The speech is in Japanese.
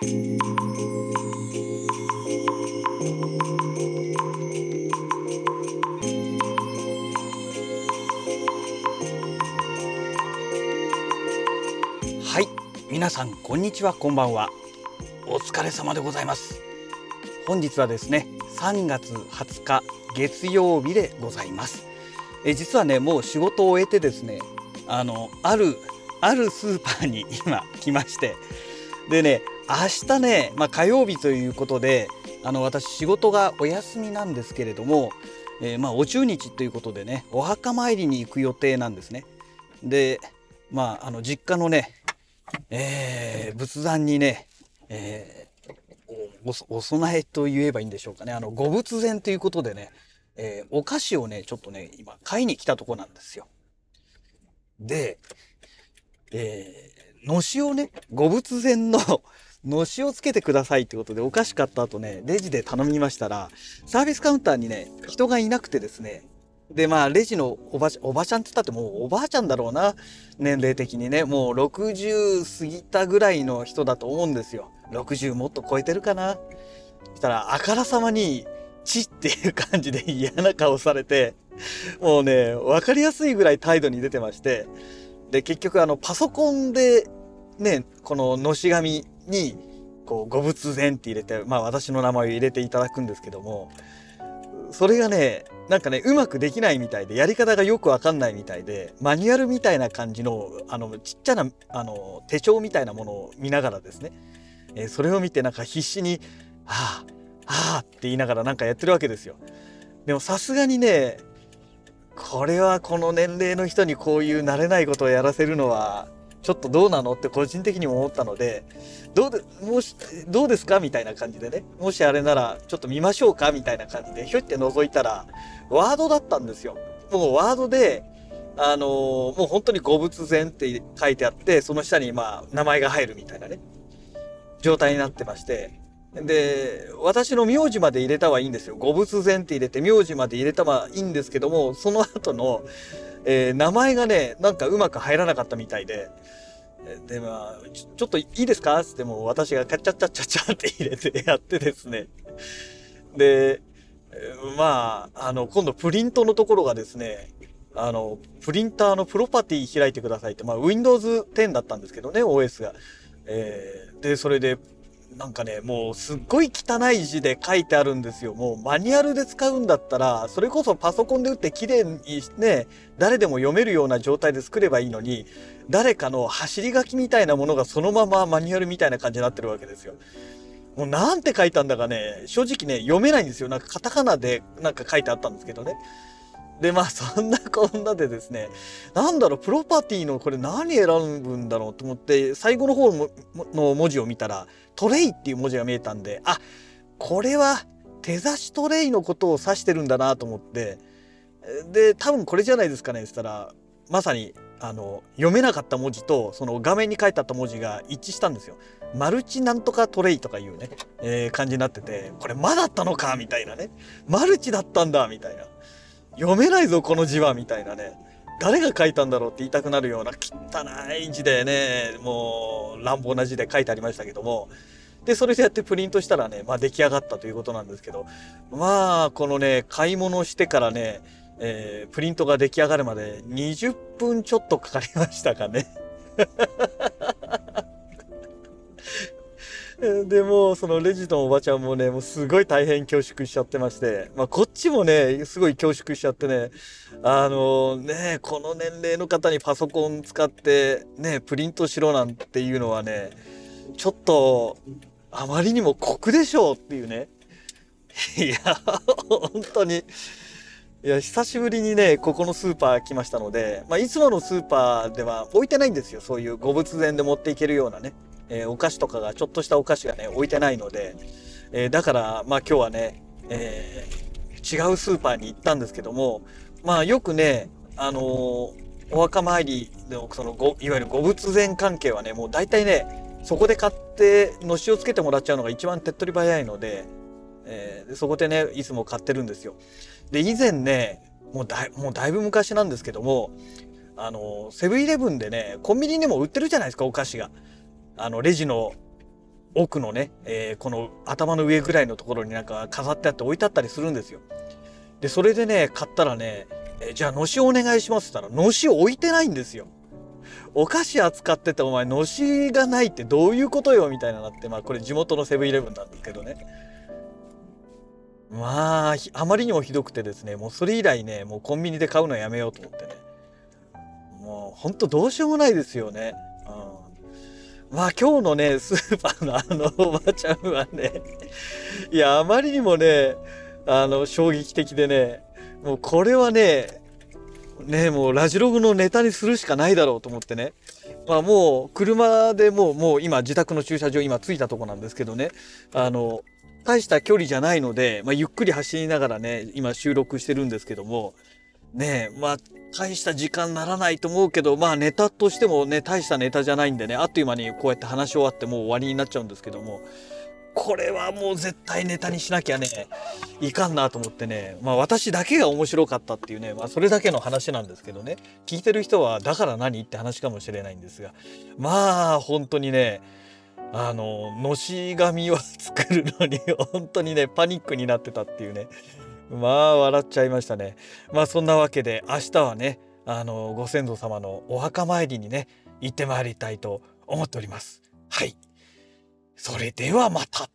はい皆さんこんにちはこんばんは。お疲れ様でございます。本日はですね3月20日月曜日でございます。え実はねもう仕事を終えてですねあのあるあるスーパーに今来まして。でね明日ね、まあ、火曜日ということであの私仕事がお休みなんですけれども、えー、まあお中日ということでねお墓参りに行く予定なんですね。でまああの実家のね、えー、仏壇にね、えー、おお供えと言えばいいんでしょうかね。あのご仏前ということでね、えー、お菓子をねちょっとね今買いに来たとこなんですよ。で、えー、のしをね、ご仏前の のしをつけてくださいってことでお菓子買った後ね、レジで頼みましたら、サービスカウンターにね、人がいなくてですね、で、まあ、レジのおばちゃん、おばちゃんって言ったってもうおばあちゃんだろうな。年齢的にね。もう60過ぎたぐらいの人だと思うんですよ。60もっと超えてるかな。そしたら、あからさまに、チっていう感じで嫌な顔されて、もうね、分かりやすいぐらい態度に出てまして、で、結局あの、パソコンで、ね、こののし紙に、こう、ご仏前って入れて、まあ私の名前を入れていただくんですけども、それがね、なんかね、うまくできないみたいで、やり方がよくわかんないみたいで、マニュアルみたいな感じの、あの、ちっちゃな、あの、手帳みたいなものを見ながらですね、えー、それを見てなんか必死に、はあ、はあって言いながらなんかやってるわけですよ。でもさすがにね、これはこの年齢の人にこういう慣れないことをやらせるのはちょっとどうなのって個人的にも思ったのでどうでもしどうですかみたいな感じでねもしあれならちょっと見ましょうかみたいな感じでひょって覗いたらワードだったんですよ。もうワードであのー、もう本当にご仏前って書いてあってその下にまあ名前が入るみたいなね状態になってましてで、私の名字まで入れたはいいんですよ。ご仏前って入れて名字まで入れたはいいんですけども、その後の、えー、名前がね、なんかうまく入らなかったみたいで、で、まあ、ちょちょっといいですか？つっても私がカチャチャッチャッチャって入れてやってですね。で、まあ、あの、今度プリントのところがですね、あの、プリンターのプロパティ開いてくださいって、まあ、Windows 10だったんですけどね、OS が。えー、で、それで、なんかね、もうすっごい汚い字で書いてあるんですよ。もうマニュアルで使うんだったら、それこそパソコンで打って綺麗にね、誰でも読めるような状態で作ればいいのに、誰かの走り書きみたいなものがそのままマニュアルみたいな感じになってるわけですよ。もうなんて書いたんだかね、正直ね、読めないんですよ。なんかカタカナでなんか書いてあったんですけどね。で、まあそんなこんなでですね、なんだろう、プロパティのこれ何選ぶんだろうと思って、最後の方の文字を見たら、トレイっていう文字が見えたんで、あ、これは手差しトレイのことを指してるんだなと思って、で、多分これじゃないですかね、したら、まさに、あの、読めなかった文字と、その画面に書いてあった文字が一致したんですよ。マルチなんとかトレイとかいうね、えー、感じになってて、これまだったのかみたいなね。マルチだったんだみたいな。読めないぞこの字はみたいなね。誰が書いたんだろうって言いたくなるような汚い字でねもう乱暴な字で書いてありましたけども。でそれでやってプリントしたらね、まあ、出来上がったということなんですけど。まあこのね買い物してからね、えー、プリントが出来上がるまで20分ちょっとかかりましたかね。でもそのレジのおばちゃんもねもうすごい大変恐縮しちゃってまして、まあ、こっちもねすごい恐縮しちゃってね。あのねこの年齢の方にパソコン使ってねプリントしろなんていうのはねちょっとあまりにも酷でしょうっていうね。いや 本当に。いや久しぶりにねここのスーパー来ましたので、まあ、いつものスーパーでは置いてないんですよ。そういうご仏前で持っていけるようなね。えー、お菓子とかがちょっとしたお菓子がね置いてないので、えー、だからまあ今日はね、えー、違うスーパーに行ったんですけどもまあよくねあのお墓参りのそのごいわゆるご仏前関係はねもう大体ねそこで買ってのしをつけてもらっちゃうのが一番手っ取り早いので,、えー、そこでねいつも買ってるんですよ。で以前ねもうだいもうだいぶ昔なんですけどもあのセブンイレブンでねコンビニでも売ってるじゃないですかお菓子が。あのレジの奥のね、えー、この頭の上ぐらいのところになんか飾ってあって置いてあったりするんですよ。でそれでね買ったらね、えー、じゃあのしお願いしますって言ったらのし置いてないんですよ。お菓子扱っててお前のしがないってどういうことよみたいななってまあこれ地元のセブンイレブンなんですけどね。まああまりにもひどくてですねもうそれ以来ねもうコンビニで買うのやめようと思ってねもうほんとどうしようもないですよね。まあ今日のね スーパーのあのおばちゃんはねいやあまりにもねあの衝撃的でねもうこれはねねもうラジログのネタにするしかないだろうと思ってね。まあもう車でもうもう今自宅の駐車場今着いたとこなんですけどね。あの大した距離じゃないので、まあ、ゆっくり走りながらね今収録してるんですけども。ねえまあ大した時間ならないと思うけどまあネタとしてもね大したネタじゃないんでねあっという間にこうやって話し終わってもう終わりになっちゃうんですけどもこれはもう絶対ネタにしなきゃねいかんなと思ってねまあ私だけが面白かったっていうねまあそれだけの話なんですけどね聞いてる人はだから何って話かもしれないんですがまあ本当にねあののし紙を作るのに本当にねパニックになってたっていうねまあ笑っちゃいましたね。まあそんなわけで明日はねあのご先祖様のお墓参りにね行ってまいりたいと思っております。はい。それではまた。